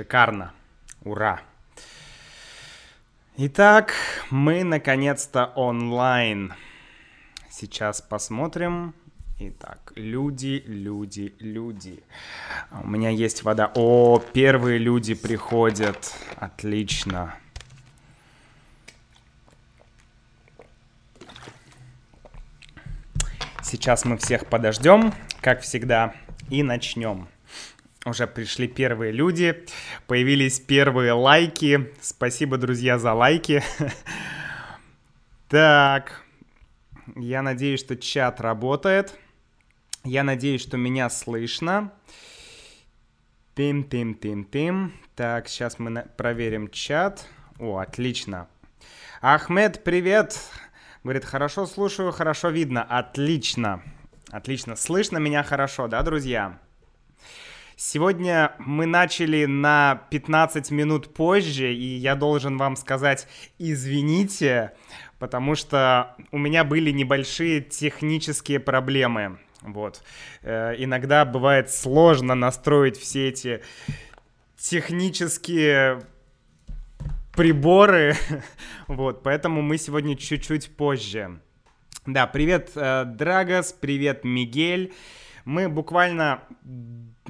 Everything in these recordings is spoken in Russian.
Шикарно. Ура. Итак, мы наконец-то онлайн. Сейчас посмотрим. Итак, люди, люди, люди. У меня есть вода. О, первые люди приходят. Отлично. Сейчас мы всех подождем, как всегда, и начнем. Уже пришли первые люди, появились первые лайки. Спасибо, друзья, за лайки. Так, я надеюсь, что чат работает. Я надеюсь, что меня слышно. Тим-тим-тим-тим. Так, сейчас мы проверим чат. О, отлично. Ахмед, привет. Говорит, хорошо слушаю, хорошо видно. Отлично. Отлично. Слышно меня хорошо, да, друзья? Сегодня мы начали на 15 минут позже, и я должен вам сказать извините, потому что у меня были небольшие технические проблемы. Вот. Э, иногда бывает сложно настроить все эти технические приборы. вот, поэтому мы сегодня чуть-чуть позже. Да, привет, э, Драгос, привет, Мигель. Мы буквально,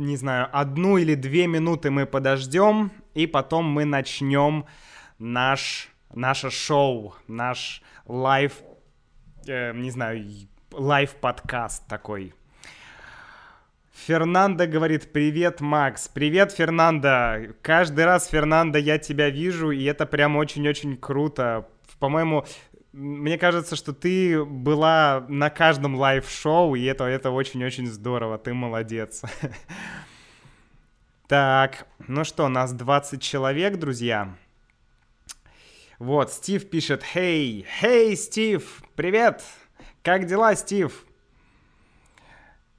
не знаю, одну или две минуты мы подождем, и потом мы начнем наш, наше шоу, наш live, э, не знаю, live-подкаст такой. Фернандо говорит, привет, Макс. Привет, Фернандо. Каждый раз, Фернандо, я тебя вижу, и это прям очень-очень круто. По-моему, мне кажется, что ты была на каждом live-шоу, и это, это очень-очень здорово. Ты молодец. Так, ну что, нас 20 человек, друзья. Вот, Стив пишет, «Хей, хей, Стив, привет! Как дела, Стив?»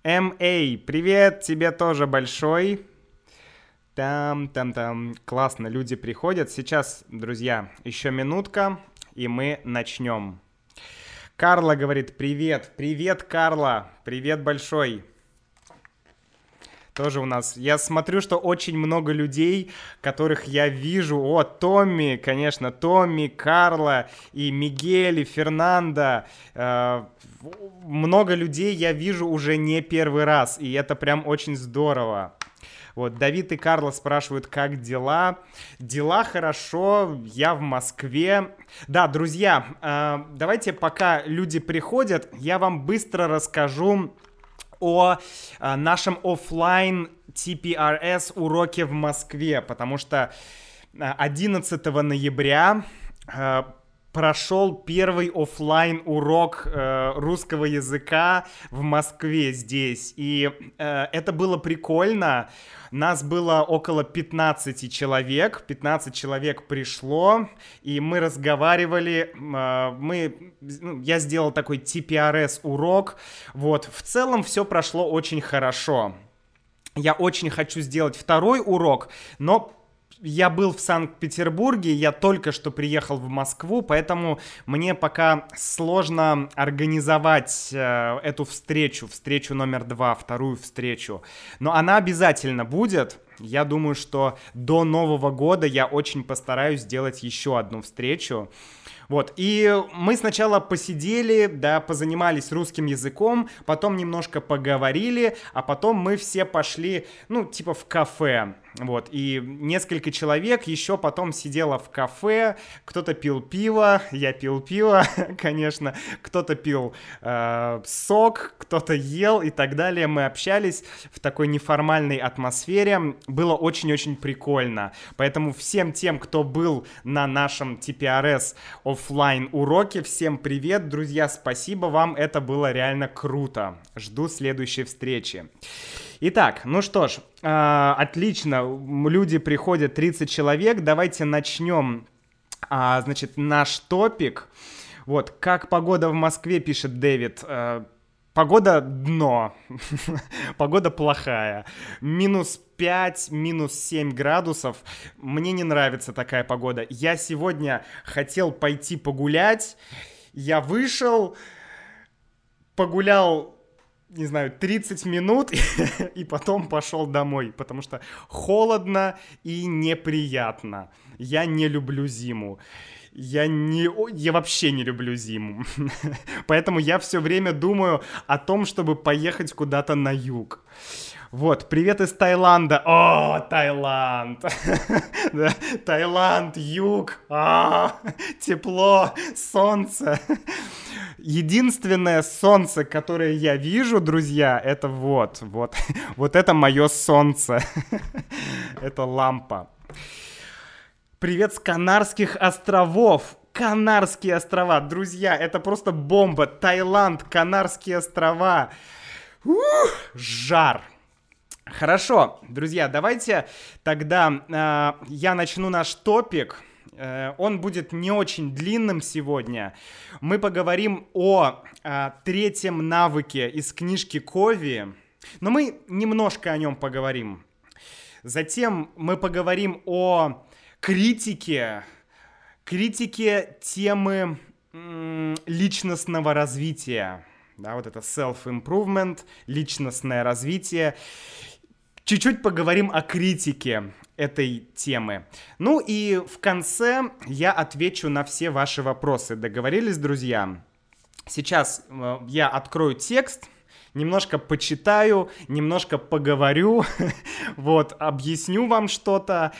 М.А., привет тебе тоже большой. Там, там, там. Классно, люди приходят. Сейчас, друзья, еще минутка, и мы начнем. Карла говорит, привет, привет, Карла, привет большой тоже у нас. Я смотрю, что очень много людей, которых я вижу. О, Томми, конечно, Томми, Карла и Мигель, и Фернандо. Э, много людей я вижу уже не первый раз, и это прям очень здорово. Вот, Давид и Карла спрашивают, как дела. Дела хорошо, я в Москве. Да, друзья, э, давайте пока люди приходят, я вам быстро расскажу о э, нашем офлайн TPRS уроке в Москве, потому что 11 э, ноября прошел первый офлайн урок э, русского языка в Москве здесь. И э, это было прикольно. Нас было около 15 человек. 15 человек пришло, и мы разговаривали. Э, мы, ну, я сделал такой TPRS урок. Вот. В целом все прошло очень хорошо. Я очень хочу сделать второй урок, но я был в Санкт-Петербурге, я только что приехал в Москву, поэтому мне пока сложно организовать э, эту встречу, встречу номер два, вторую встречу. Но она обязательно будет. Я думаю, что до Нового года я очень постараюсь сделать еще одну встречу. Вот, и мы сначала посидели, да, позанимались русским языком, потом немножко поговорили, а потом мы все пошли, ну, типа в кафе. Вот, и несколько человек еще потом сидело в кафе, кто-то пил пиво, я пил пиво, конечно, кто-то пил э, сок, кто-то ел и так далее. Мы общались в такой неформальной атмосфере, было очень-очень прикольно. Поэтому всем тем, кто был на нашем TPRS офлайн уроке, всем привет, друзья, спасибо вам, это было реально круто. Жду следующей встречи. Итак, ну что ж, э, отлично, люди приходят 30 человек, давайте начнем, э, значит, наш топик. Вот, как погода в Москве, пишет Дэвид. Э, погода дно, погода плохая. Минус 5, минус 7 градусов. Мне не нравится такая погода. Я сегодня хотел пойти погулять. Я вышел, погулял не знаю, 30 минут и потом пошел домой, потому что холодно и неприятно. Я не люблю зиму. Я не, я вообще не люблю зиму. Поэтому я все время думаю о том, чтобы поехать куда-то на юг. Вот, привет из Таиланда. О, Таиланд. Таиланд, юг. А, тепло, солнце. Единственное солнце, которое я вижу, друзья, это вот, вот, вот это мое солнце. это лампа. Привет с Канарских островов. Канарские острова, друзья, это просто бомба. Таиланд, Канарские острова. Ух, жар. Хорошо, друзья, давайте тогда э, я начну наш топик. Э, он будет не очень длинным сегодня. Мы поговорим о э, третьем навыке из книжки Кови, но мы немножко о нем поговорим. Затем мы поговорим о критике, критике темы личностного развития. Да, вот это self-improvement, личностное развитие чуть-чуть поговорим о критике этой темы. Ну и в конце я отвечу на все ваши вопросы. Договорились, друзья? Сейчас э, я открою текст, немножко почитаю, немножко поговорю, вот, объясню вам что-то,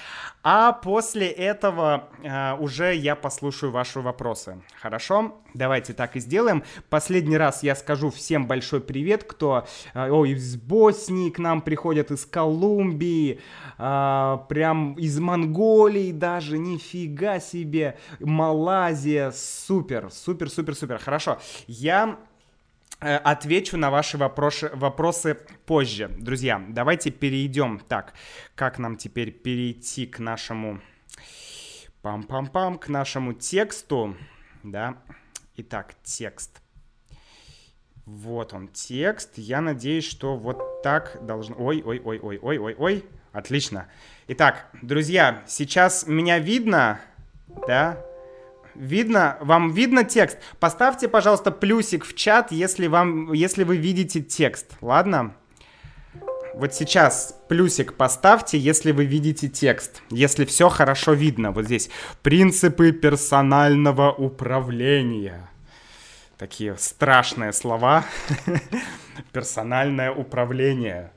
а после этого э, уже я послушаю ваши вопросы. Хорошо? Давайте так и сделаем. Последний раз я скажу всем большой привет, кто э, о, из Боснии к нам приходят, из Колумбии, э, прям из Монголии даже, нифига себе, Малайзия, супер, супер, супер, супер. Хорошо, я отвечу на ваши вопросы, вопросы позже. Друзья, давайте перейдем. Так, как нам теперь перейти к нашему... Пам-пам-пам, к нашему тексту, да. Итак, текст. Вот он, текст. Я надеюсь, что вот так должно... Ой, ой, ой, ой, ой, ой, ой. Отлично. Итак, друзья, сейчас меня видно, да? Видно? Вам видно текст? Поставьте, пожалуйста, плюсик в чат, если, вам, если вы видите текст, ладно? Вот сейчас плюсик поставьте, если вы видите текст, если все хорошо видно. Вот здесь принципы персонального управления. Такие страшные слова. Персональное управление.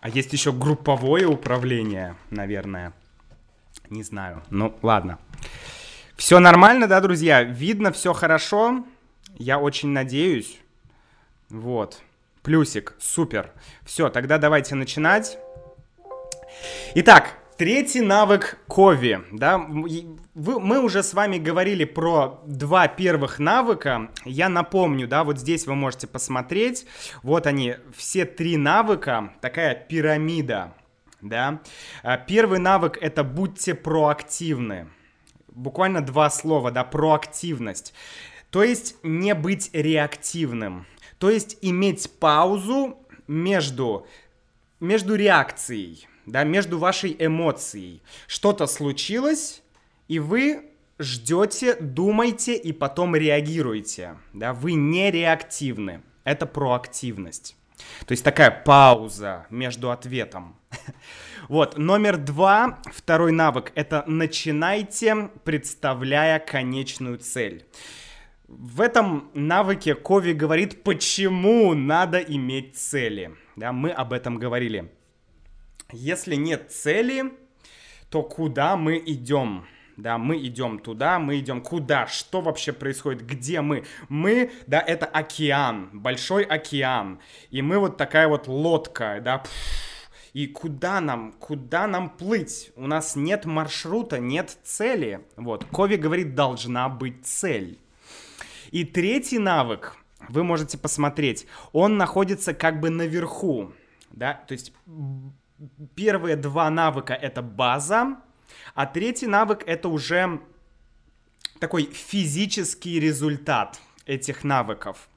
А есть еще групповое управление, наверное. Не знаю. Ну, ладно. Все нормально, да, друзья? Видно, все хорошо. Я очень надеюсь. Вот. Плюсик. Супер. Все, тогда давайте начинать. Итак, Третий навык Кови, да, вы, мы уже с вами говорили про два первых навыка, я напомню, да, вот здесь вы можете посмотреть, вот они, все три навыка, такая пирамида, да. А, первый навык — это будьте проактивны. Буквально два слова, да, проактивность. То есть не быть реактивным. То есть иметь паузу между, между реакцией, да, между вашей эмоцией. Что-то случилось, и вы ждете, думаете и потом реагируете. Да, вы не реактивны. Это проактивность. То есть такая пауза между ответом. Вот, номер два, второй навык, это начинайте, представляя конечную цель. В этом навыке Кови говорит, почему надо иметь цели. Да, мы об этом говорили. Если нет цели, то куда мы идем? Да, мы идем туда, мы идем куда, что вообще происходит, где мы. Мы, да, это океан, большой океан, и мы вот такая вот лодка, да, и куда нам, куда нам плыть? У нас нет маршрута, нет цели. Вот, Кови говорит, должна быть цель. И третий навык, вы можете посмотреть, он находится как бы наверху, да, то есть первые два навыка это база, а третий навык это уже такой физический результат этих навыков.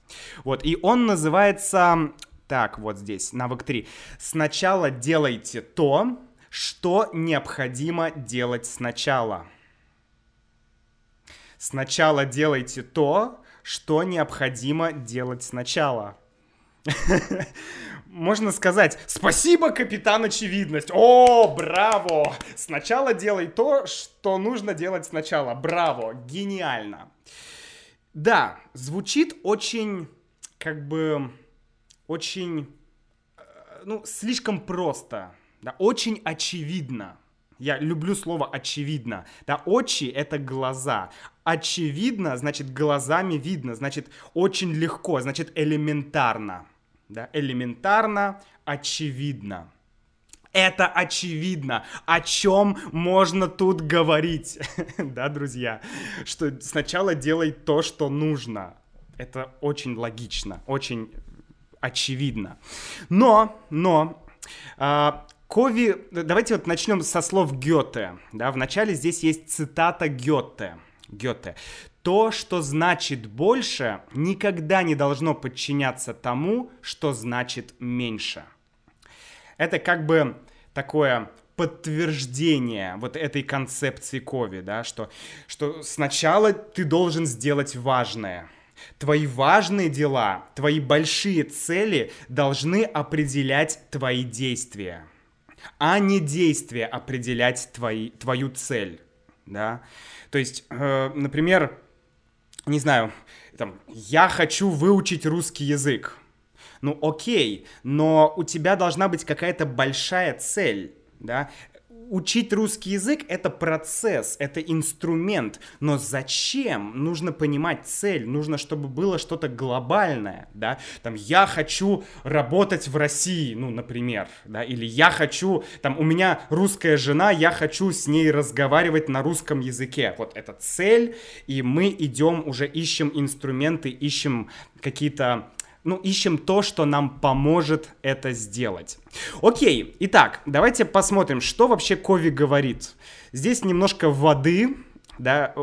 Вот, и он называется, так, вот здесь, навык 3. Сначала делайте то, что необходимо делать сначала. Сначала делайте то, что необходимо делать сначала. Можно сказать, спасибо, капитан Очевидность. О, браво! Сначала делай то, что нужно делать сначала. Браво, гениально. Да, звучит очень, как бы, очень, э, ну, слишком просто, да, очень очевидно. Я люблю слово очевидно. Да, очи это глаза. Очевидно, значит, глазами видно, значит, очень легко, значит, элементарно. Да, элементарно, очевидно. Это очевидно. О чем можно тут говорить? да, друзья? Что сначала делай то, что нужно. Это очень логично, очень очевидно. Но, но, а, Кови, давайте вот начнем со слов Гёте. Да, вначале здесь есть цитата Гёте. Гёте. То, что значит больше, никогда не должно подчиняться тому, что значит меньше. Это как бы такое подтверждение вот этой концепции Кови, да, что, что сначала ты должен сделать важное. Твои важные дела, твои большие цели должны определять твои действия а не действие определять твои, твою цель, да. То есть, э, например, не знаю, там, я хочу выучить русский язык. Ну окей, но у тебя должна быть какая-то большая цель, да учить русский язык — это процесс, это инструмент. Но зачем? Нужно понимать цель, нужно, чтобы было что-то глобальное, да. Там, я хочу работать в России, ну, например, да, или я хочу, там, у меня русская жена, я хочу с ней разговаривать на русском языке. Вот это цель, и мы идем уже ищем инструменты, ищем какие-то ну, ищем то, что нам поможет это сделать. Окей, итак, давайте посмотрим, что вообще Кови говорит. Здесь немножко воды, да,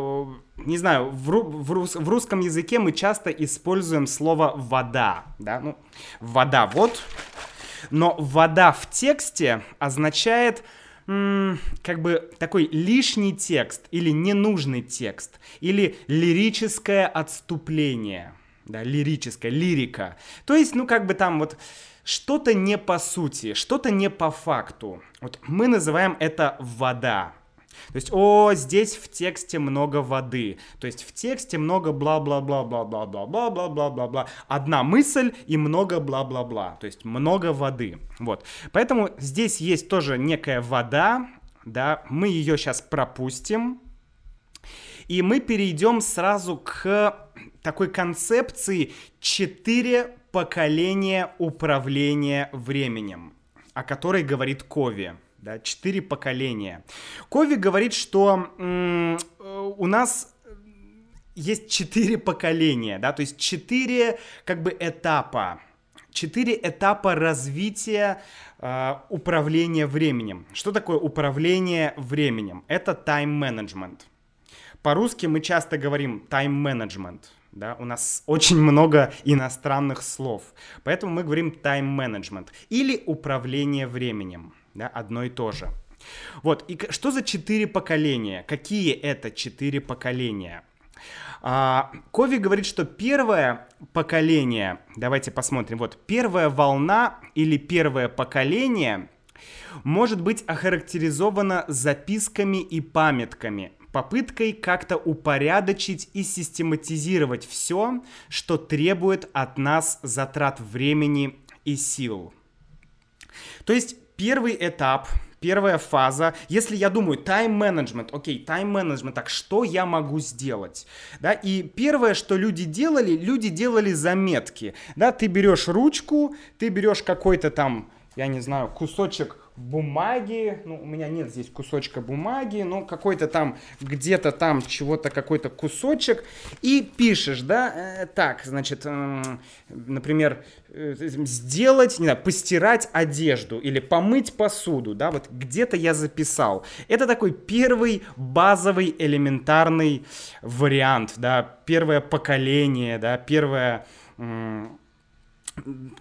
не знаю, в, в, в русском языке мы часто используем слово вода, да, ну, вода, вот, но вода в тексте означает как бы такой лишний текст или ненужный текст или лирическое отступление да, лирическая, лирика. То есть, ну, как бы там вот что-то не по сути, что-то не по факту. Вот мы называем это вода. То есть, о, здесь в тексте много воды. То есть в тексте много бла-бла-бла-бла-бла-бла-бла-бла-бла-бла. Одна мысль и много бла-бла-бла. То есть много воды. Вот. Поэтому здесь есть тоже некая вода, да, мы ее сейчас пропустим. И мы перейдем сразу к такой концепции четыре поколения управления временем, о которой говорит Кови. Да, четыре поколения. Кови говорит, что м- у нас есть четыре поколения, да, то есть четыре как бы этапа, четыре этапа развития э, управления временем. Что такое управление временем? Это тайм-менеджмент. По-русски мы часто говорим тайм-менеджмент да, у нас очень много иностранных слов, поэтому мы говорим тайм-менеджмент или управление временем, да, одно и то же. Вот, и что за четыре поколения? Какие это четыре поколения? А, Кови говорит, что первое поколение, давайте посмотрим, вот первая волна или первое поколение может быть охарактеризовано записками и памятками, попыткой как-то упорядочить и систематизировать все, что требует от нас затрат времени и сил. То есть первый этап, первая фаза, если я думаю, тайм-менеджмент, окей, тайм-менеджмент, так что я могу сделать? Да, и первое, что люди делали, люди делали заметки, да, ты берешь ручку, ты берешь какой-то там, я не знаю, кусочек бумаги, ну, у меня нет здесь кусочка бумаги, ну, какой-то там, где-то там чего-то, какой-то кусочек, и пишешь, да, э, так, значит, например, э, сделать, не знаю, постирать одежду или помыть посуду, да, вот где-то я записал. Это такой первый базовый элементарный вариант, да, первое поколение, да, первое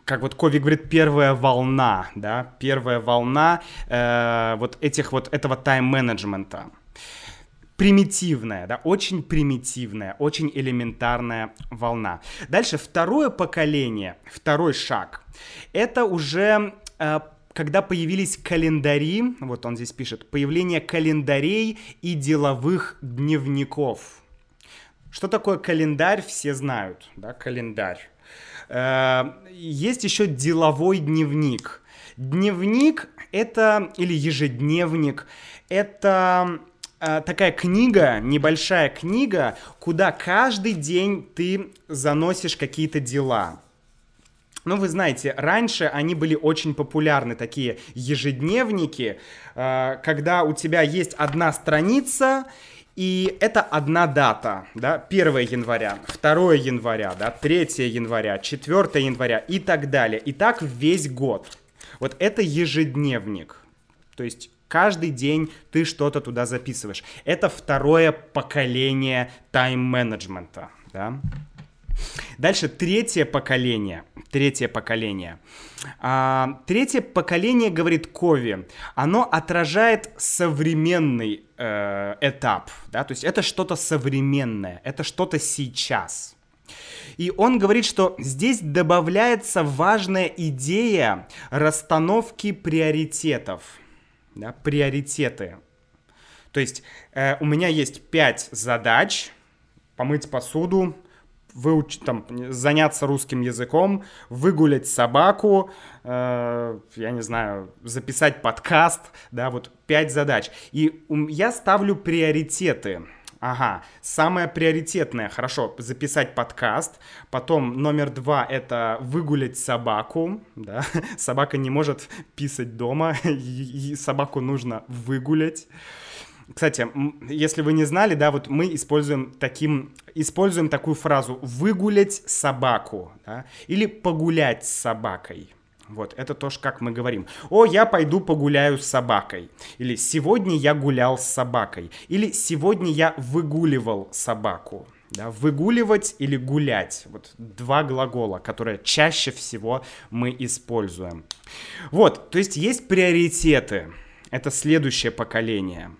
как вот Кови говорит, первая волна, да, первая волна э, вот этих вот этого тайм-менеджмента. примитивная, да, очень примитивная, очень элементарная волна. Дальше второе поколение, второй шаг, это уже э, когда появились календари, вот он здесь пишет, появление календарей и деловых дневников. Что такое календарь, все знают, да, календарь. Э, есть еще деловой дневник. Дневник это, или ежедневник, это э, такая книга, небольшая книга, куда каждый день ты заносишь какие-то дела. Ну, вы знаете, раньше они были очень популярны, такие ежедневники, э, когда у тебя есть одна страница, и это одна дата, да, 1 января, 2 января, да, 3 января, 4 января и так далее. И так весь год. Вот это ежедневник. То есть каждый день ты что-то туда записываешь. Это второе поколение тайм-менеджмента, да. Дальше третье поколение. Третье поколение. А, третье поколение, говорит Кови, оно отражает современный э, этап. Да? То есть это что-то современное, это что-то сейчас. И он говорит, что здесь добавляется важная идея расстановки приоритетов. Да, приоритеты. То есть э, у меня есть пять задач. Помыть посуду, выучить, там, заняться русским языком, выгулять собаку, э, я не знаю, записать подкаст, да, вот пять задач. И я ставлю приоритеты. Ага, самое приоритетное, хорошо, записать подкаст. Потом номер два — это выгулять собаку, да. Собака не может писать дома, и собаку нужно выгулять. Кстати, если вы не знали, да, вот мы используем таким, используем такую фразу «выгулять собаку», да, или «погулять с собакой». Вот, это тоже как мы говорим. О, я пойду погуляю с собакой. Или сегодня я гулял с собакой. Или сегодня я выгуливал собаку. Да, выгуливать или гулять. Вот два глагола, которые чаще всего мы используем. Вот, то есть есть приоритеты. Это следующее поколение.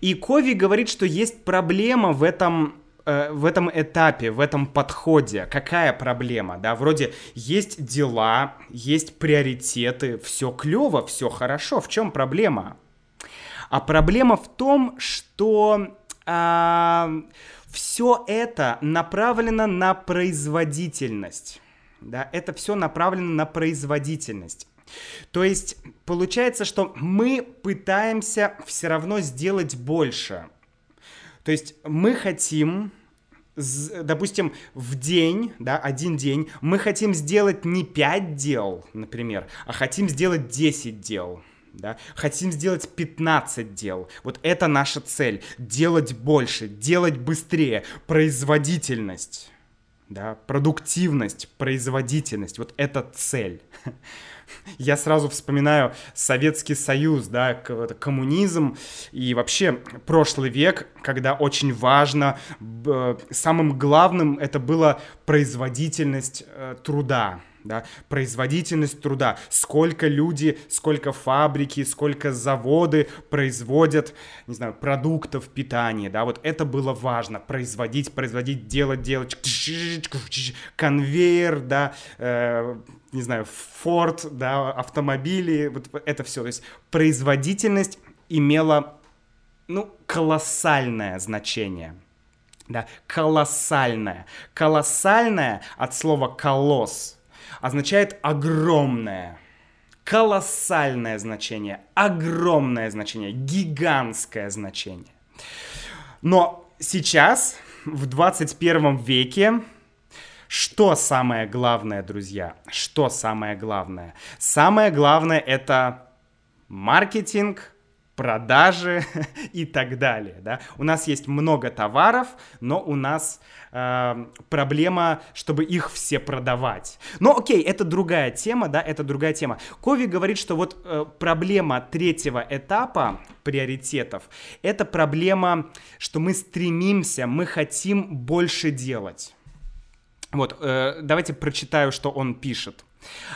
И Кови говорит, что есть проблема в этом э, в этом этапе, в этом подходе, какая проблема, да, вроде есть дела, есть приоритеты, все клево, все хорошо, в чем проблема? А проблема в том, что а, все это направлено на производительность, да, это все направлено на производительность. То есть получается, что мы пытаемся все равно сделать больше. То есть мы хотим, допустим, в день, да, один день, мы хотим сделать не 5 дел, например, а хотим сделать 10 дел. Да? Хотим сделать 15 дел. Вот это наша цель. Делать больше, делать быстрее. Производительность. Да? Продуктивность, производительность. Вот это цель. я сразу вспоминаю Советский Союз, да, коммунизм и вообще прошлый век, когда очень важно, самым главным это была производительность э, труда, да, производительность труда, сколько люди, сколько фабрики, сколько заводы производят, не знаю, продуктов питания, да, вот это было важно, производить, производить, делать, делать, конвейер, да, э, не знаю, Ford, да, автомобили, вот это все, то есть производительность имела, ну, колоссальное значение, да, колоссальное, колоссальное от слова колосс, означает огромное, колоссальное значение, огромное значение, гигантское значение. Но сейчас, в 21 веке, что самое главное, друзья? Что самое главное? Самое главное это маркетинг, продажи и так далее. Да? У нас есть много товаров, но у нас э, проблема, чтобы их все продавать. Но окей, это другая тема, да, это другая тема. Кови говорит, что вот э, проблема третьего этапа приоритетов, это проблема, что мы стремимся, мы хотим больше делать. Вот, э, давайте прочитаю, что он пишет.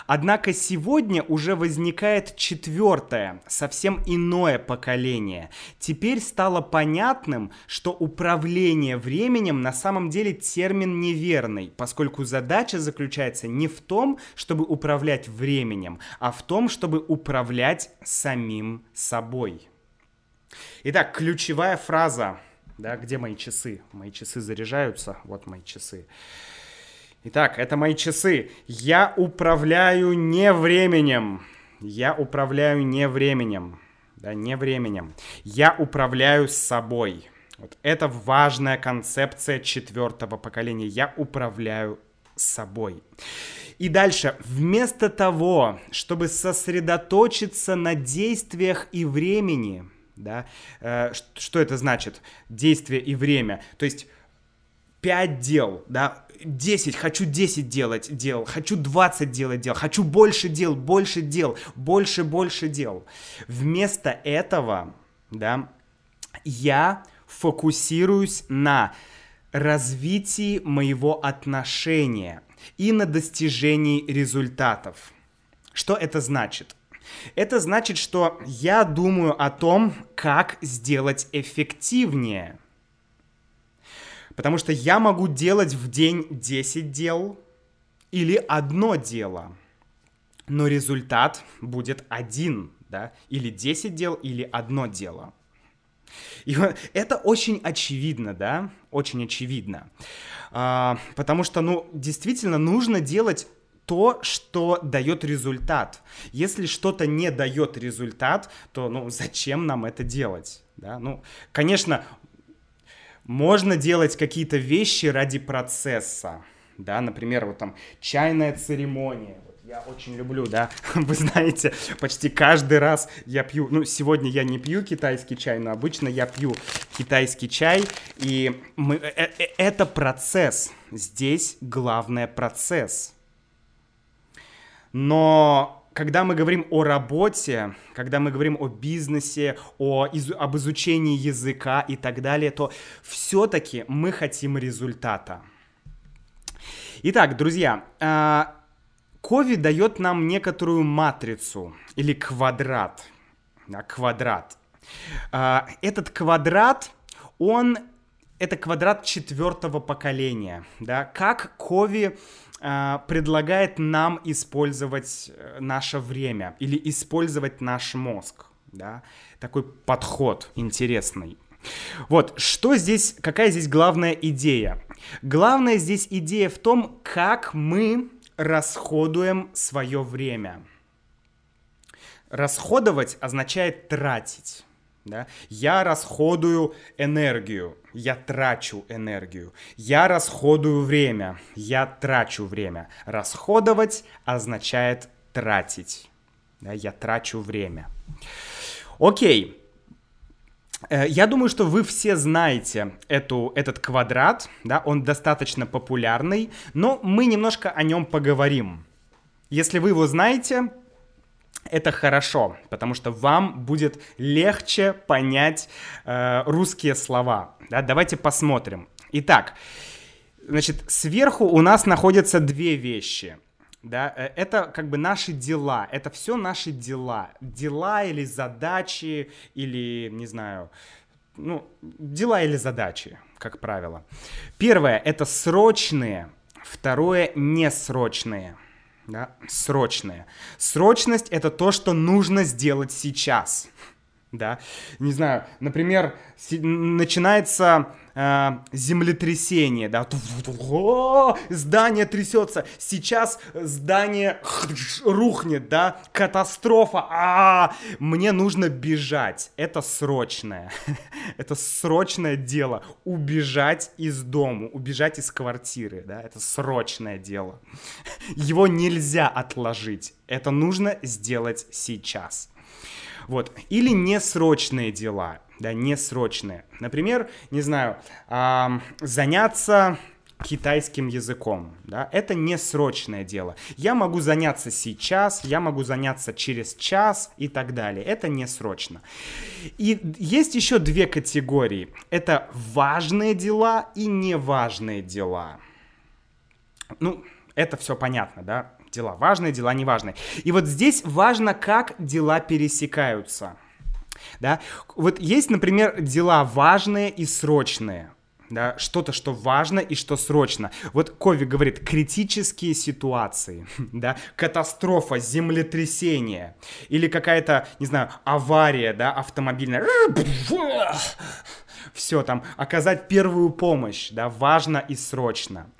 Однако сегодня уже возникает четвертое, совсем иное поколение. Теперь стало понятным, что управление временем на самом деле термин неверный, поскольку задача заключается не в том, чтобы управлять временем, а в том, чтобы управлять самим собой. Итак, ключевая фраза. Да, где мои часы? Мои часы заряжаются. Вот мои часы. Итак, это мои часы. Я управляю не временем. Я управляю не временем. Да, не временем. Я управляю собой. Вот это важная концепция четвертого поколения. Я управляю собой. И дальше, вместо того, чтобы сосредоточиться на действиях и времени, да, э, что это значит? Действие и время. То есть 5 дел, да, 10, хочу 10 делать дел, хочу 20 делать дел, хочу больше дел, больше дел, больше, больше дел. Вместо этого, да, я фокусируюсь на развитии моего отношения и на достижении результатов. Что это значит? Это значит, что я думаю о том, как сделать эффективнее – Потому что я могу делать в день 10 дел или одно дело, но результат будет один, да, или 10 дел, или одно дело. И это очень очевидно, да, очень очевидно. А, потому что, ну, действительно нужно делать то, что дает результат. Если что-то не дает результат, то, ну, зачем нам это делать? Да? Ну, конечно, можно делать какие-то вещи ради процесса, да, например, вот там чайная церемония, я очень люблю, да, вы знаете, почти каждый раз я пью, ну, сегодня я не пью китайский чай, но обычно я пью китайский чай, и мы, э, э, это процесс, здесь главное процесс. Но когда мы говорим о работе, когда мы говорим о бизнесе, о, из, об изучении языка и так далее, то все-таки мы хотим результата. Итак, друзья, Кови дает нам некоторую матрицу или квадрат. Квадрат. А, этот квадрат, он это квадрат четвертого поколения. Да? Как Кови предлагает нам использовать э, наше время или использовать наш мозг. Да? Такой подход интересный. Вот, что здесь, какая здесь главная идея? Главная здесь идея в том, как мы расходуем свое время. Расходовать означает тратить. Да? Я расходую энергию, я трачу энергию. Я расходую время, я трачу время. Расходовать означает тратить. Да? Я трачу время. Окей. Э, я думаю, что вы все знаете эту, этот квадрат, да, он достаточно популярный, но мы немножко о нем поговорим. Если вы его знаете, это хорошо, потому что вам будет легче понять э, русские слова. Да? Давайте посмотрим. Итак, значит, сверху у нас находятся две вещи. Да, э, это как бы наши дела, это все наши дела, дела или задачи или не знаю, ну дела или задачи, как правило. Первое это срочные, второе несрочные да, срочные. Срочность — это то, что нужно сделать сейчас, да. Не знаю, например, начинается э, землетрясение, да, здание трясется, сейчас здание рухнет, да, катастрофа, а, мне нужно бежать, это срочное, это срочное дело, убежать из дома, убежать из квартиры, да, это срочное дело, его нельзя отложить, это нужно сделать сейчас. Вот. Или несрочные дела да, несрочные. Например, не знаю, э, заняться китайским языком, да, это несрочное дело. Я могу заняться сейчас, я могу заняться через час и так далее. Это не срочно. И есть еще две категории. Это важные дела и неважные дела. Ну, это все понятно, да? Дела важные, дела неважные. И вот здесь важно, как дела пересекаются. Да? Вот есть, например, дела важные и срочные да, что-то, что важно и что срочно. Вот Кови говорит, критические ситуации, да, катастрофа, землетрясение или какая-то, не знаю, авария, да, автомобильная. Все там, оказать первую помощь, да, важно и срочно.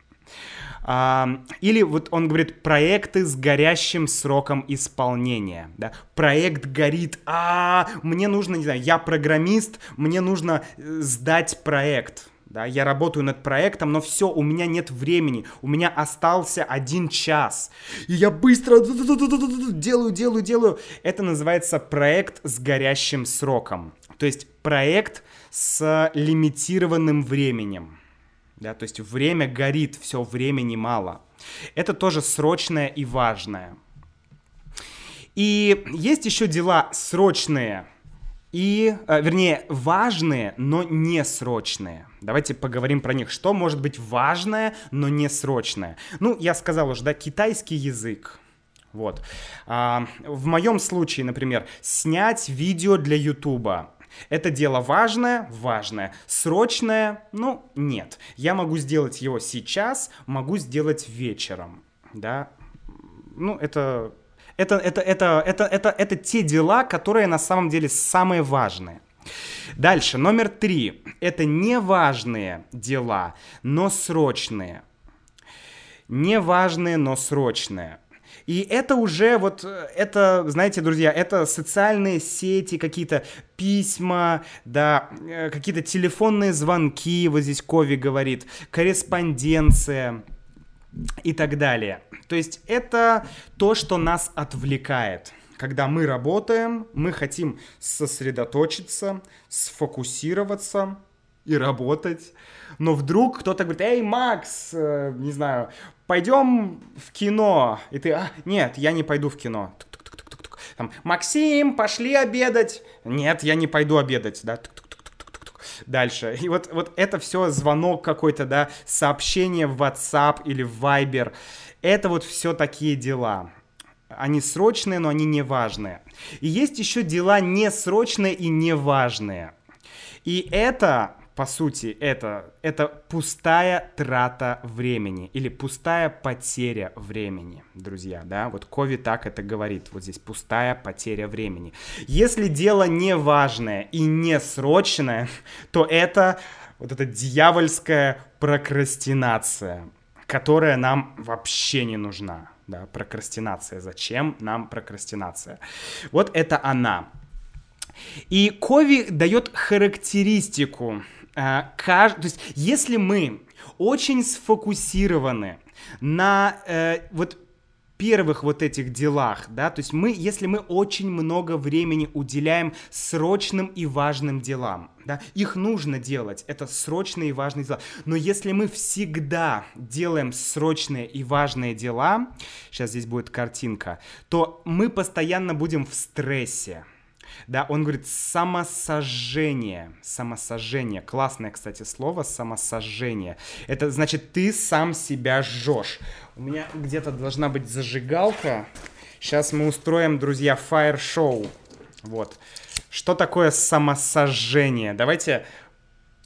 А, или вот он говорит проекты с горящим сроком исполнения. Да? Проект горит, а мне нужно, не знаю, я программист, мне нужно э, сдать проект да, я работаю над проектом, но все, у меня нет времени, у меня остался один час, и я быстро делаю, делаю, делаю. Это называется проект с горящим сроком, то есть проект с лимитированным временем, да, то есть время горит, все, времени мало. Это тоже срочное и важное. И есть еще дела срочные, и, э, вернее, важные, но не срочные. Давайте поговорим про них. Что может быть важное, но не срочное? Ну, я сказал уже, да, китайский язык. Вот. А, в моем случае, например, снять видео для Ютуба. Это дело важное, важное. Срочное, ну, нет. Я могу сделать его сейчас, могу сделать вечером. Да, ну, это это, это, это, это, это, это те дела, которые на самом деле самые важные. Дальше, номер три. Это неважные дела, но срочные. Неважные, но срочные. И это уже вот, это, знаете, друзья, это социальные сети, какие-то письма, да, э, какие-то телефонные звонки, вот здесь Кови говорит, корреспонденция и так далее. То есть это то, что нас отвлекает. Когда мы работаем, мы хотим сосредоточиться, сфокусироваться и работать. Но вдруг кто-то говорит, эй, Макс, э, не знаю, пойдем в кино. И ты, а, нет, я не пойду в кино. Там, Максим, пошли обедать. Нет, я не пойду обедать. Да? дальше. И вот, вот это все звонок какой-то, да, сообщение в WhatsApp или в Viber. Это вот все такие дела. Они срочные, но они не важные. И есть еще дела несрочные и неважные. И это по сути, это, это пустая трата времени или пустая потеря времени, друзья, да, вот Кови так это говорит, вот здесь пустая потеря времени. Если дело не важное и не срочное, то это вот эта дьявольская прокрастинация, которая нам вообще не нужна, да, прокрастинация. Зачем нам прокрастинация? Вот это она. И Кови дает характеристику э, кажд... то есть если мы очень сфокусированы на э, вот первых вот этих делах, да, то есть мы, если мы очень много времени уделяем срочным и важным делам, да, их нужно делать, это срочные и важные дела, но если мы всегда делаем срочные и важные дела, сейчас здесь будет картинка, то мы постоянно будем в стрессе, да, он говорит самосожжение, самосожжение, классное, кстати, слово, самосожжение. Это значит, ты сам себя жжешь. У меня где-то должна быть зажигалка. Сейчас мы устроим, друзья, фаер-шоу. Вот. Что такое самосожжение? Давайте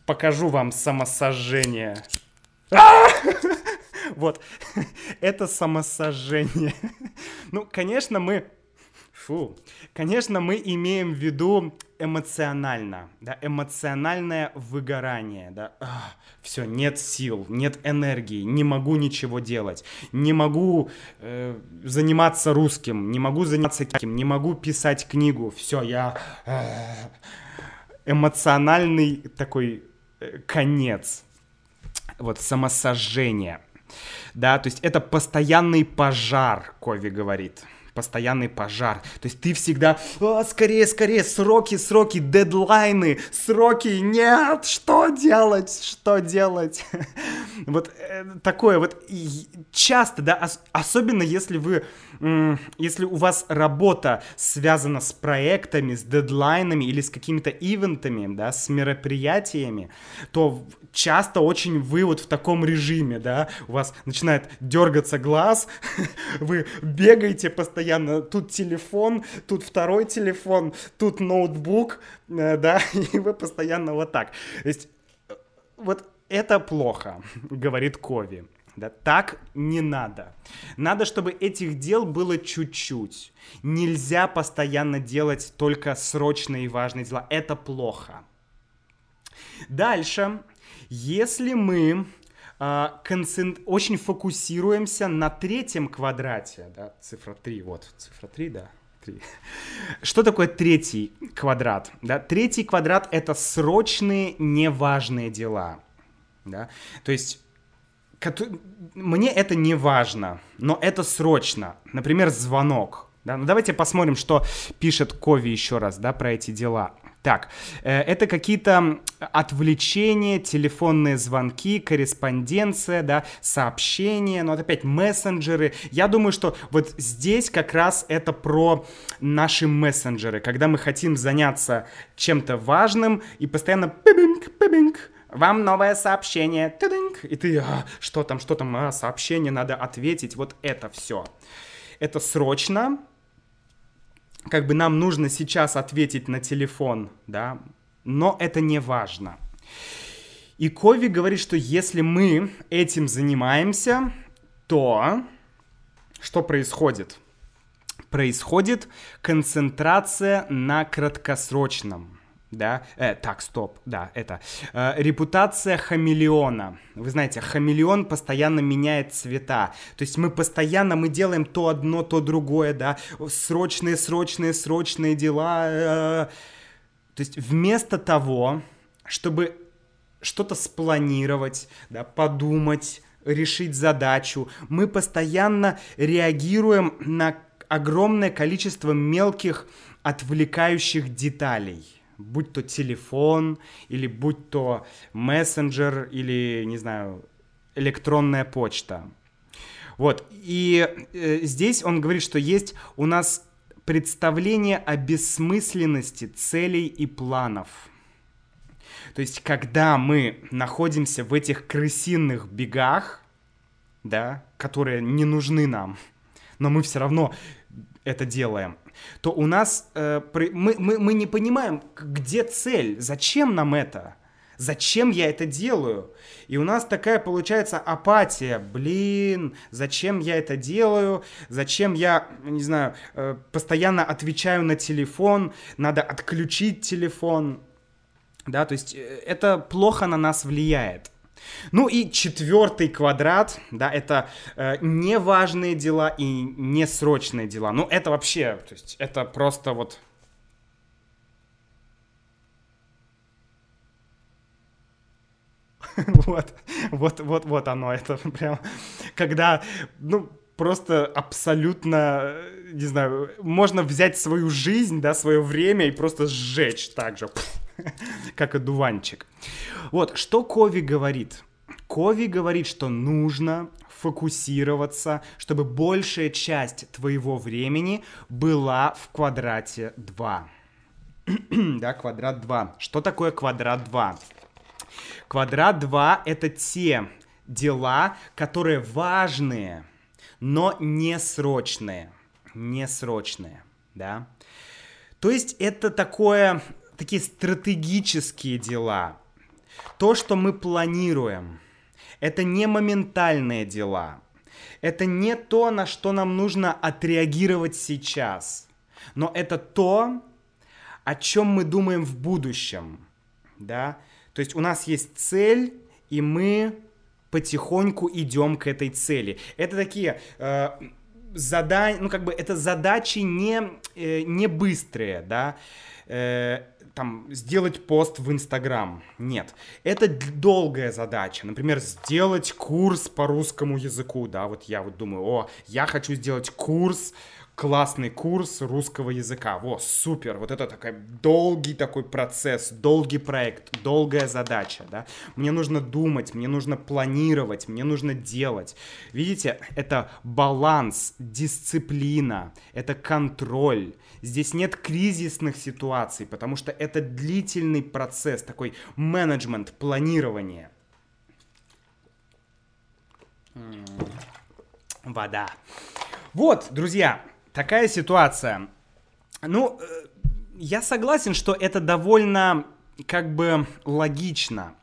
покажу вам самосожжение. Вот, это самосожжение. Ну, конечно, мы Фу. Конечно, мы имеем в виду эмоционально, да, эмоциональное выгорание, да, все, нет сил, нет энергии, не могу ничего делать, не могу э, заниматься русским, не могу заниматься каким, не могу писать книгу, все, я э, эмоциональный такой э, конец, вот самосожжение, да, то есть это постоянный пожар, Кови говорит, постоянный пожар. То есть ты всегда, О, скорее, скорее, сроки, сроки, дедлайны, сроки, нет, что делать, что делать? Вот э, такое вот часто, да, особенно если вы если у вас работа связана с проектами, с дедлайнами или с какими-то ивентами, да, с мероприятиями, то часто очень вы вот в таком режиме, да, у вас начинает дергаться глаз, вы бегаете постоянно, тут телефон, тут второй телефон, тут ноутбук, э, да, и вы постоянно вот так. То есть э, вот это плохо, говорит Кови. Да, так не надо. Надо, чтобы этих дел было чуть-чуть. Нельзя постоянно делать только срочные и важные дела. Это плохо. Дальше, если мы э, концент... очень фокусируемся на третьем квадрате, да, цифра 3, вот, цифра 3, да, 3. Что такое третий квадрат? Да? Третий квадрат — это срочные, неважные дела. Да? То есть мне это не важно, но это срочно. Например, звонок. Да? Ну, давайте посмотрим, что пишет Кови еще раз да, про эти дела. Так, э, это какие-то отвлечения, телефонные звонки, корреспонденция, да, сообщения, но ну, вот опять мессенджеры. Я думаю, что вот здесь как раз это про наши мессенджеры, когда мы хотим заняться чем-то важным и постоянно пибинг, пибинг, вам новое сообщение, Тыдынь! и ты, а, что там, что там, а, сообщение, надо ответить, вот это все. Это срочно, как бы нам нужно сейчас ответить на телефон, да, но это не важно. И Кови говорит, что если мы этим занимаемся, то что происходит? Происходит концентрация на краткосрочном да, э, так, стоп, да, это, э, репутация хамелеона. Вы знаете, хамелеон постоянно меняет цвета, то есть мы постоянно, мы делаем то одно, то другое, да, срочные, срочные, срочные дела, э, то есть вместо того, чтобы что-то спланировать, да, подумать, решить задачу, мы постоянно реагируем на огромное количество мелких отвлекающих деталей будь то телефон, или будь то мессенджер, или, не знаю, электронная почта. Вот, и э, здесь он говорит, что есть у нас представление о бессмысленности целей и планов. То есть, когда мы находимся в этих крысиных бегах, да, которые не нужны нам, но мы все равно это делаем, то у нас э, мы, мы, мы не понимаем, где цель, зачем нам это, зачем я это делаю. И у нас такая получается апатия, блин, зачем я это делаю, зачем я, не знаю, э, постоянно отвечаю на телефон, надо отключить телефон. Да, то есть э, это плохо на нас влияет. Ну и четвертый квадрат, да, это э, неважные дела и несрочные дела. Ну это вообще, то есть это просто вот... вот, вот, вот, вот оно, это прям, когда, ну, просто абсолютно, не знаю, можно взять свою жизнь, да, свое время и просто сжечь так же. Пфф как одуванчик. Вот, что Кови говорит? Кови говорит, что нужно фокусироваться, чтобы большая часть твоего времени была в квадрате 2. да, квадрат 2. Что такое квадрат 2? Квадрат 2 — это те дела, которые важные, но не срочные. Не срочные, да? То есть это такое такие стратегические дела. То, что мы планируем, это не моментальные дела. Это не то, на что нам нужно отреагировать сейчас. Но это то, о чем мы думаем в будущем. Да? То есть у нас есть цель, и мы потихоньку идем к этой цели. Это такие э, задания, ну как бы это задачи не, э, не быстрые, да. Э, там, сделать пост в Инстаграм. Нет. Это долгая задача. Например, сделать курс по русскому языку, да, вот я вот думаю, о, я хочу сделать курс классный курс русского языка. Во, супер, вот это такой долгий такой процесс, долгий проект, долгая задача, да. Мне нужно думать, мне нужно планировать, мне нужно делать. Видите, это баланс, дисциплина, это контроль. Здесь нет кризисных ситуаций, потому что это длительный процесс, такой менеджмент, планирование. Вода. Вот, друзья, такая ситуация. Ну, э, я согласен, что это довольно как бы логично.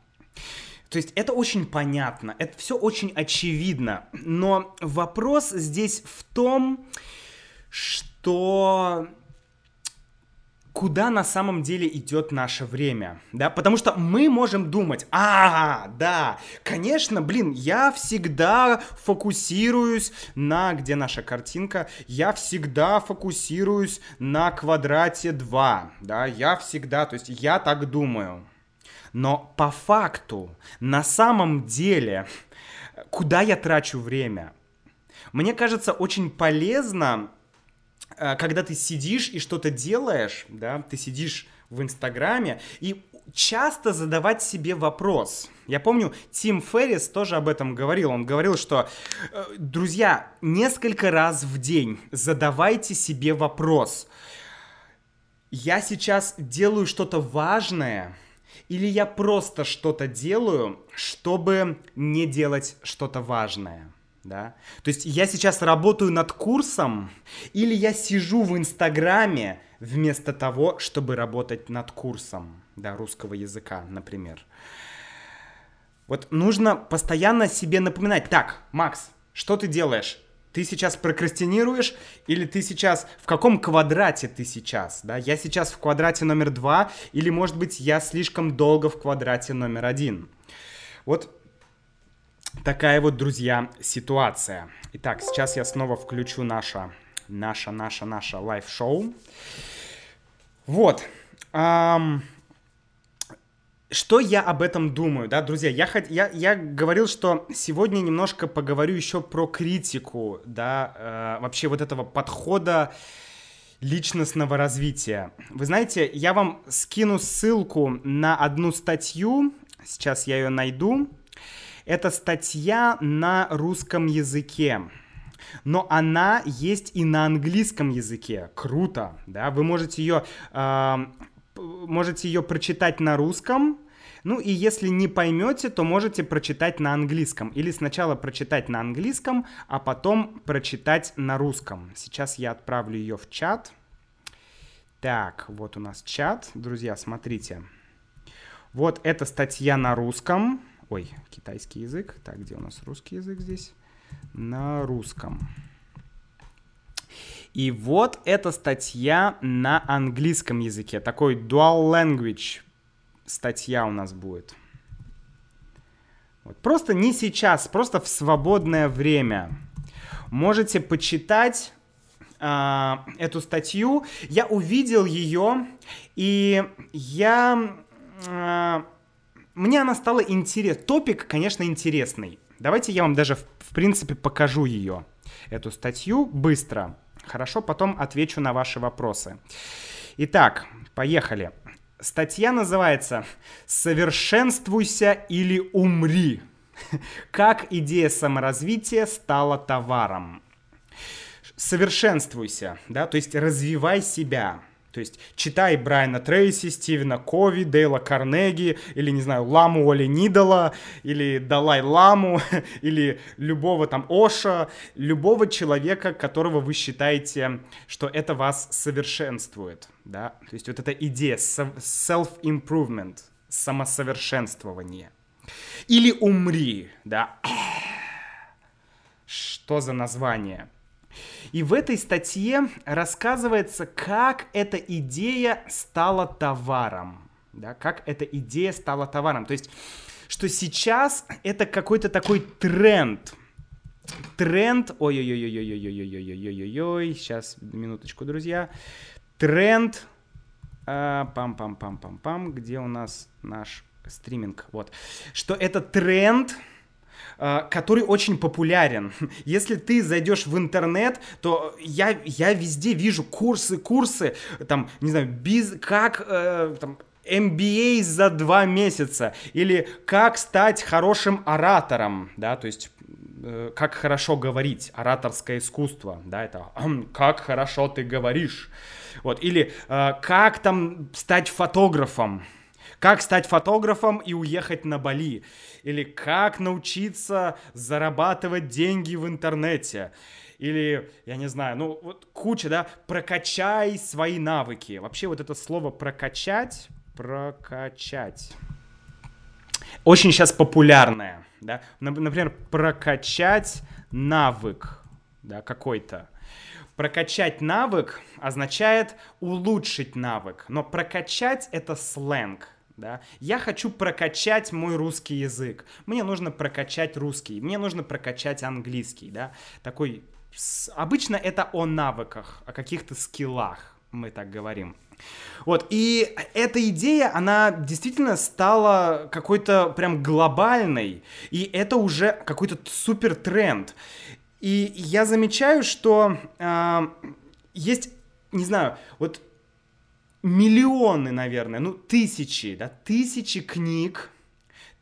То есть это очень понятно, это все очень очевидно. Но вопрос здесь в том, что куда на самом деле идет наше время, да, потому что мы можем думать, а, да, конечно, блин, я всегда фокусируюсь на, где наша картинка, я всегда фокусируюсь на квадрате 2, да, я всегда, то есть я так думаю, но по факту, на самом деле, куда я трачу время? Мне кажется, очень полезно когда ты сидишь и что-то делаешь, да, ты сидишь в Инстаграме, и часто задавать себе вопрос. Я помню, Тим Феррис тоже об этом говорил. Он говорил, что, э, друзья, несколько раз в день задавайте себе вопрос. Я сейчас делаю что-то важное, или я просто что-то делаю, чтобы не делать что-то важное? Да. То есть я сейчас работаю над курсом, или я сижу в Инстаграме вместо того, чтобы работать над курсом, да, русского языка, например. Вот нужно постоянно себе напоминать, так, Макс, что ты делаешь? Ты сейчас прокрастинируешь или ты сейчас... В каком квадрате ты сейчас? Да? Я сейчас в квадрате номер два или, может быть, я слишком долго в квадрате номер один? Вот такая вот, друзья, ситуация. Итак, сейчас я снова включу наше, наше, наше, наше live-шоу. Вот. Эм, что я об этом думаю, да, друзья? Я, я, я говорил, что сегодня немножко поговорю еще про критику, да, э, вообще вот этого подхода личностного развития. Вы знаете, я вам скину ссылку на одну статью, сейчас я ее найду, это статья на русском языке. Но она есть и на английском языке. Круто, да? Вы можете ее, э, можете ее прочитать на русском, ну и если не поймете, то можете прочитать на английском. Или сначала прочитать на английском, а потом прочитать на русском. Сейчас я отправлю ее в чат. Так, вот у нас чат. Друзья, смотрите. Вот эта статья на русском. Ой, китайский язык. Так, где у нас русский язык здесь? На русском. И вот эта статья на английском языке. Такой dual language статья у нас будет. Вот. Просто не сейчас, просто в свободное время. Можете почитать э, эту статью. Я увидел ее, и я э, мне она стала интересна. Топик, конечно, интересный. Давайте я вам даже, в, в принципе, покажу ее, эту статью, быстро. Хорошо, потом отвечу на ваши вопросы. Итак, поехали. Статья называется «Совершенствуйся или умри». Как идея саморазвития стала товаром. Совершенствуйся, да, то есть развивай себя. То есть читай Брайана Трейси, Стивена Кови, Дейла Карнеги, или, не знаю, Ламу Оли Нидала, или Далай Ламу, или любого там Оша, любого человека, которого вы считаете, что это вас совершенствует, да. То есть вот эта идея self-improvement, самосовершенствование. Или умри, да. Что за название? И в этой статье рассказывается, как эта идея стала товаром. Да, как эта идея стала товаром. То есть, что сейчас это какой-то такой тренд. Тренд, ой-ой-ой-ой-ой-ой-ой-ой-ой-ой-ой, сейчас, минуточку, друзья. Тренд, пам-пам-пам-пам-пам-пам, где у нас наш стриминг, вот. Что это тренд, который очень популярен. Если ты зайдешь в интернет, то я, я везде вижу курсы, курсы, там, не знаю, без, как, э, там, MBA за два месяца, или как стать хорошим оратором, да, то есть э, как хорошо говорить, ораторское искусство, да, это как хорошо ты говоришь, вот, или э, как там стать фотографом, как стать фотографом и уехать на Бали, или как научиться зарабатывать деньги в интернете, или, я не знаю, ну, вот куча, да, прокачай свои навыки. Вообще вот это слово прокачать, прокачать, очень сейчас популярное, да, например, прокачать навык, да, какой-то. Прокачать навык означает улучшить навык, но прокачать это сленг, да. Я хочу прокачать мой русский язык. Мне нужно прокачать русский, мне нужно прокачать английский, да. Такой обычно это о навыках, о каких-то скиллах, мы так говорим. Вот, и эта идея, она действительно стала какой-то прям глобальной, и это уже какой-то супер тренд. И я замечаю, что э, есть, не знаю, вот миллионы, наверное, ну тысячи, да, тысячи книг,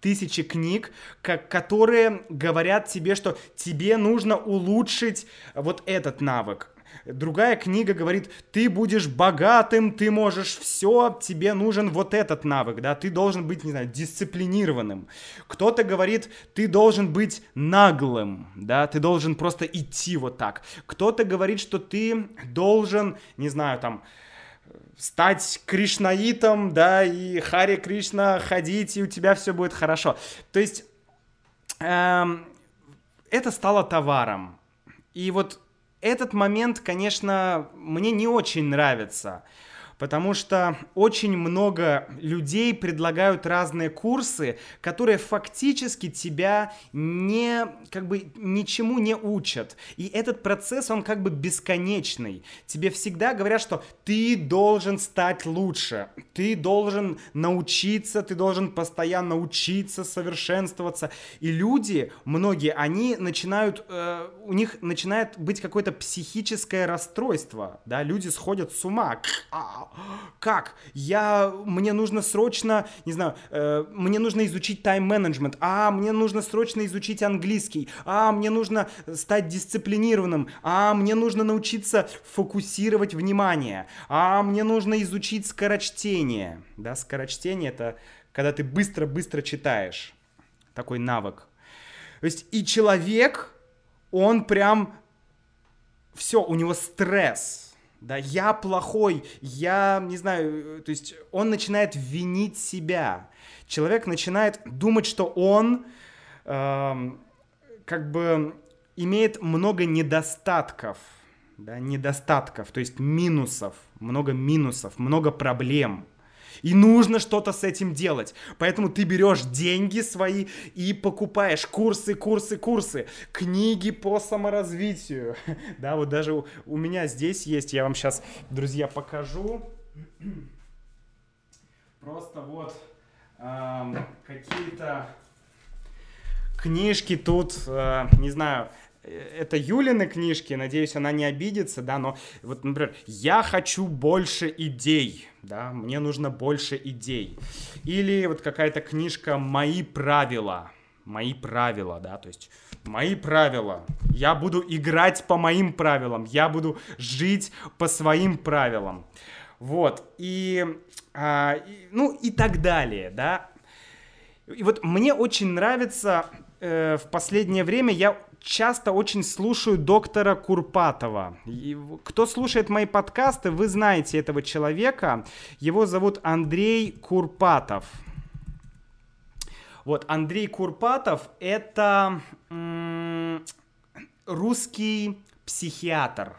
тысячи книг, как, которые говорят тебе, что тебе нужно улучшить вот этот навык. Другая книга говорит, ты будешь богатым, ты можешь все, тебе нужен вот этот навык, да, ты должен быть, не знаю, дисциплинированным. Кто-то говорит, ты должен быть наглым, да, ты должен просто идти вот так. Кто-то говорит, что ты должен, не знаю, там, стать кришнаитом, да, и Хари Кришна ходить, и у тебя все будет хорошо. То есть эм, это стало товаром. И вот этот момент, конечно, мне не очень нравится потому что очень много людей предлагают разные курсы, которые фактически тебя не, как бы, ничему не учат. И этот процесс, он как бы бесконечный. Тебе всегда говорят, что ты должен стать лучше, ты должен научиться, ты должен постоянно учиться, совершенствоваться. И люди, многие, они начинают, э, у них начинает быть какое-то психическое расстройство, да, люди сходят с ума. Как? Я, мне нужно срочно, не знаю, э, мне нужно изучить тайм-менеджмент, а, мне нужно срочно изучить английский, а, мне нужно стать дисциплинированным, а, мне нужно научиться фокусировать внимание, а, мне нужно изучить скорочтение. Да, скорочтение это когда ты быстро-быстро читаешь. Такой навык. То есть и человек, он прям все, у него стресс да, я плохой, я, не знаю, э, то есть он начинает винить себя. Человек начинает думать, что он э, как бы имеет много недостатков, да, недостатков, то есть минусов, много минусов, много проблем. И нужно что-то с этим делать. Поэтому ты берешь деньги свои и покупаешь курсы, курсы, курсы, книги по саморазвитию. Да, вот даже у, у меня здесь есть, я вам сейчас, друзья, покажу. Просто вот эм, какие-то книжки тут, э, не знаю, это Юлины книжки, надеюсь, она не обидится, да, но вот, например, я хочу больше идей, да, мне нужно больше идей. Или вот какая-то книжка «Мои правила», «Мои правила», да, то есть «Мои правила», я буду играть по моим правилам, я буду жить по своим правилам. Вот, и, а, и ну, и так далее, да. И вот мне очень нравится э, в последнее время, я часто очень слушаю доктора Курпатова. Кто слушает мои подкасты, вы знаете этого человека. Его зовут Андрей Курпатов. Вот, Андрей Курпатов — это русский психиатр.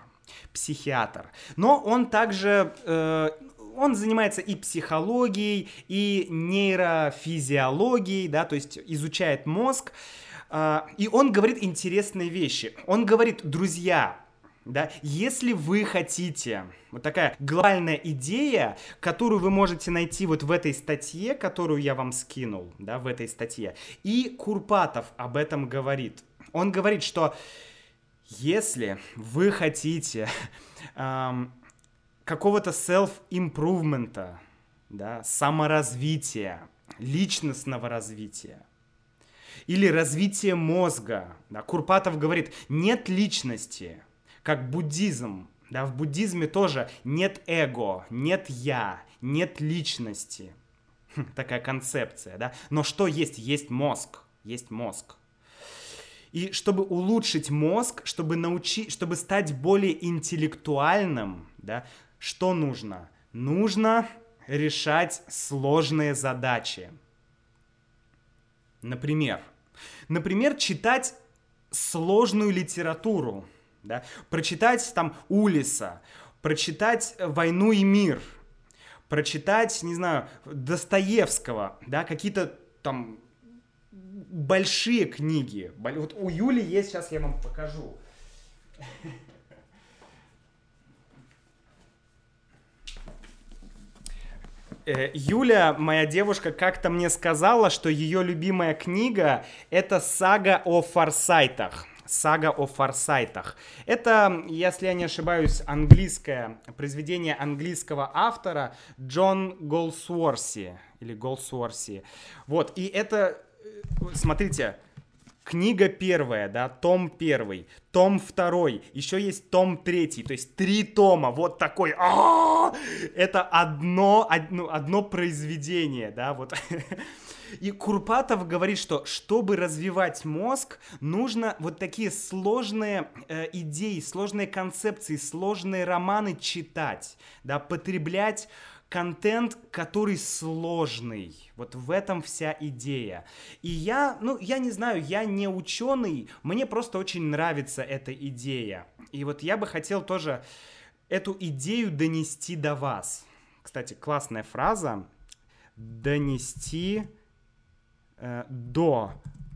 Психиатр. Но он также... Э, он занимается и психологией, и нейрофизиологией, да, то есть изучает мозг. А, и он говорит интересные вещи. Он говорит, друзья, да, если вы хотите, вот такая глобальная идея, которую вы можете найти вот в этой статье, которую я вам скинул, да, в этой статье, и Курпатов об этом говорит. Он говорит, что если вы хотите эм, какого-то self-improvement, да, саморазвития, личностного развития, или развития мозга. Да, Курпатов говорит, нет личности, как буддизм. Да, в буддизме тоже нет эго, нет я, нет личности. Хм, такая концепция, да. Но что есть? Есть мозг. Есть мозг. И чтобы улучшить мозг, чтобы научить, чтобы стать более интеллектуальным, да, что нужно? Нужно решать сложные задачи. Например, например, читать сложную литературу, да, прочитать там Улиса, прочитать «Войну и мир», прочитать, не знаю, Достоевского, да, какие-то там большие книги. Вот у Юли есть, сейчас я вам покажу. Юля, моя девушка, как-то мне сказала, что ее любимая книга это сага о форсайтах сага о форсайтах. Это, если я не ошибаюсь, английское произведение английского автора Джон Голсуорси или Голсуорси. Вот, и это, э, смотрите, Книга первая, да, том первый, том второй, еще есть том третий, то есть три тома, вот такой, а это одно, одно, одно произведение, да, вот. И Курпатов говорит, что чтобы развивать мозг, нужно вот такие сложные э, идеи, сложные концепции, сложные романы читать, да, потреблять контент, который сложный. Вот в этом вся идея. И я, ну, я не знаю, я не ученый, мне просто очень нравится эта идея. И вот я бы хотел тоже эту идею донести до вас. Кстати, классная фраза. Донести э, до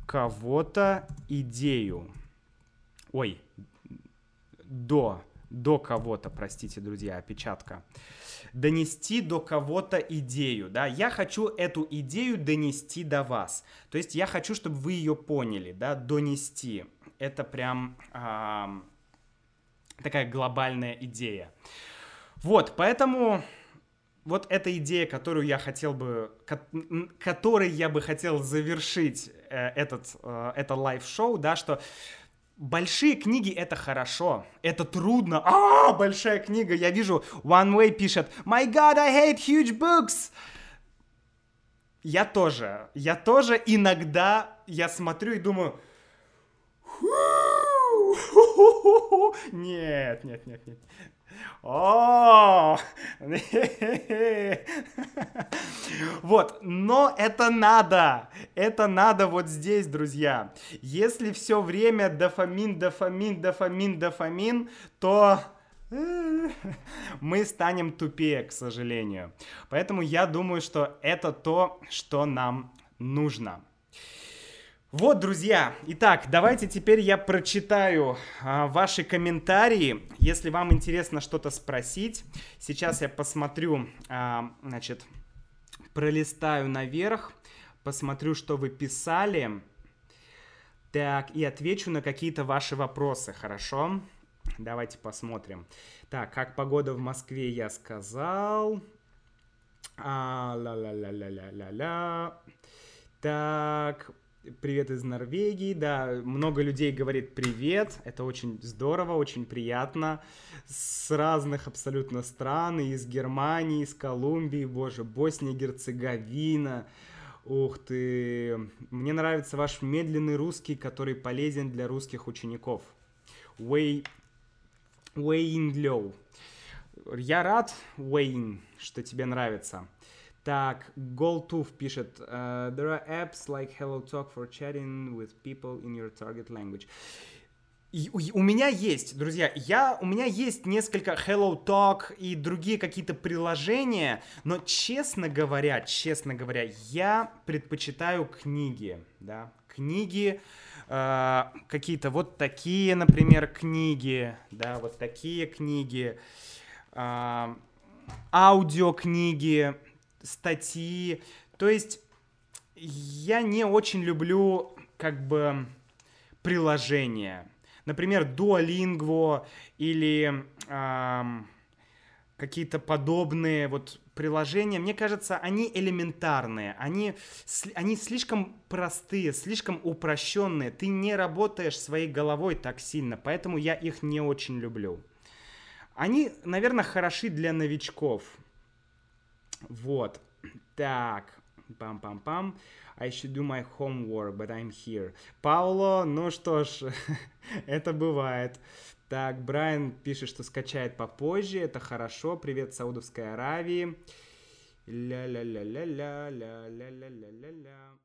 кого-то идею. Ой, до, до кого-то, простите, друзья, опечатка. Донести до кого-то идею, да, я хочу эту идею донести до вас. То есть я хочу, чтобы вы ее поняли, да, донести. Это прям а, такая глобальная идея. Вот, поэтому вот эта идея, которую я хотел бы, которой я бы хотел завершить э, этот, э, это live-шоу, да, что большие книги это хорошо, это трудно. А, большая книга, я вижу, One Way пишет, My God, I hate huge books. Я тоже, я тоже иногда, я смотрю и думаю, нет, нет, нет, нет. О! Вот, но это надо. Это надо вот здесь, друзья. Если все время дофамин, дофамин, дофамин, дофамин, то мы станем тупее, к сожалению. Поэтому я думаю, что это то, что нам нужно. Вот, друзья, итак, давайте теперь я прочитаю а, ваши комментарии. Если вам интересно что-то спросить, сейчас я посмотрю, а, значит, пролистаю наверх, посмотрю, что вы писали. Так, и отвечу на какие-то ваши вопросы, хорошо? Давайте посмотрим. Так, как погода в Москве, я сказал. А, ла-ла-ла-ла-ла-ла-ла. Так, Привет из Норвегии, да, много людей говорит привет, это очень здорово, очень приятно, с разных абсолютно стран, из Германии, из Колумбии, боже, Босния, Герцеговина, ух ты, мне нравится ваш медленный русский, который полезен для русских учеников. Way, Wayne Low. Я рад, Wayne, что тебе нравится. Так, Голтуф пишет, uh, there are apps like HelloTalk for chatting with people in your target language. И у, у меня есть, друзья, я, у меня есть несколько Hello Talk и другие какие-то приложения, но, честно говоря, честно говоря, я предпочитаю книги, да, книги, э, какие-то вот такие, например, книги, да, вот такие книги, э, аудиокниги, статьи. То есть я не очень люблю как бы приложения. Например, Duolingo или эм, какие-то подобные вот приложения, мне кажется, они элементарные, они, они слишком простые, слишком упрощенные. Ты не работаешь своей головой так сильно, поэтому я их не очень люблю. Они, наверное, хороши для новичков. Вот. Так. Пам-пам-пам. I should do my homework, but I'm here. Пауло, ну что ж, это бывает. Так, Брайан пишет, что скачает попозже, это хорошо. Привет, Саудовской Аравии. Ля-ля-ля-ля-ля-ля-ля-ля-ля-ля.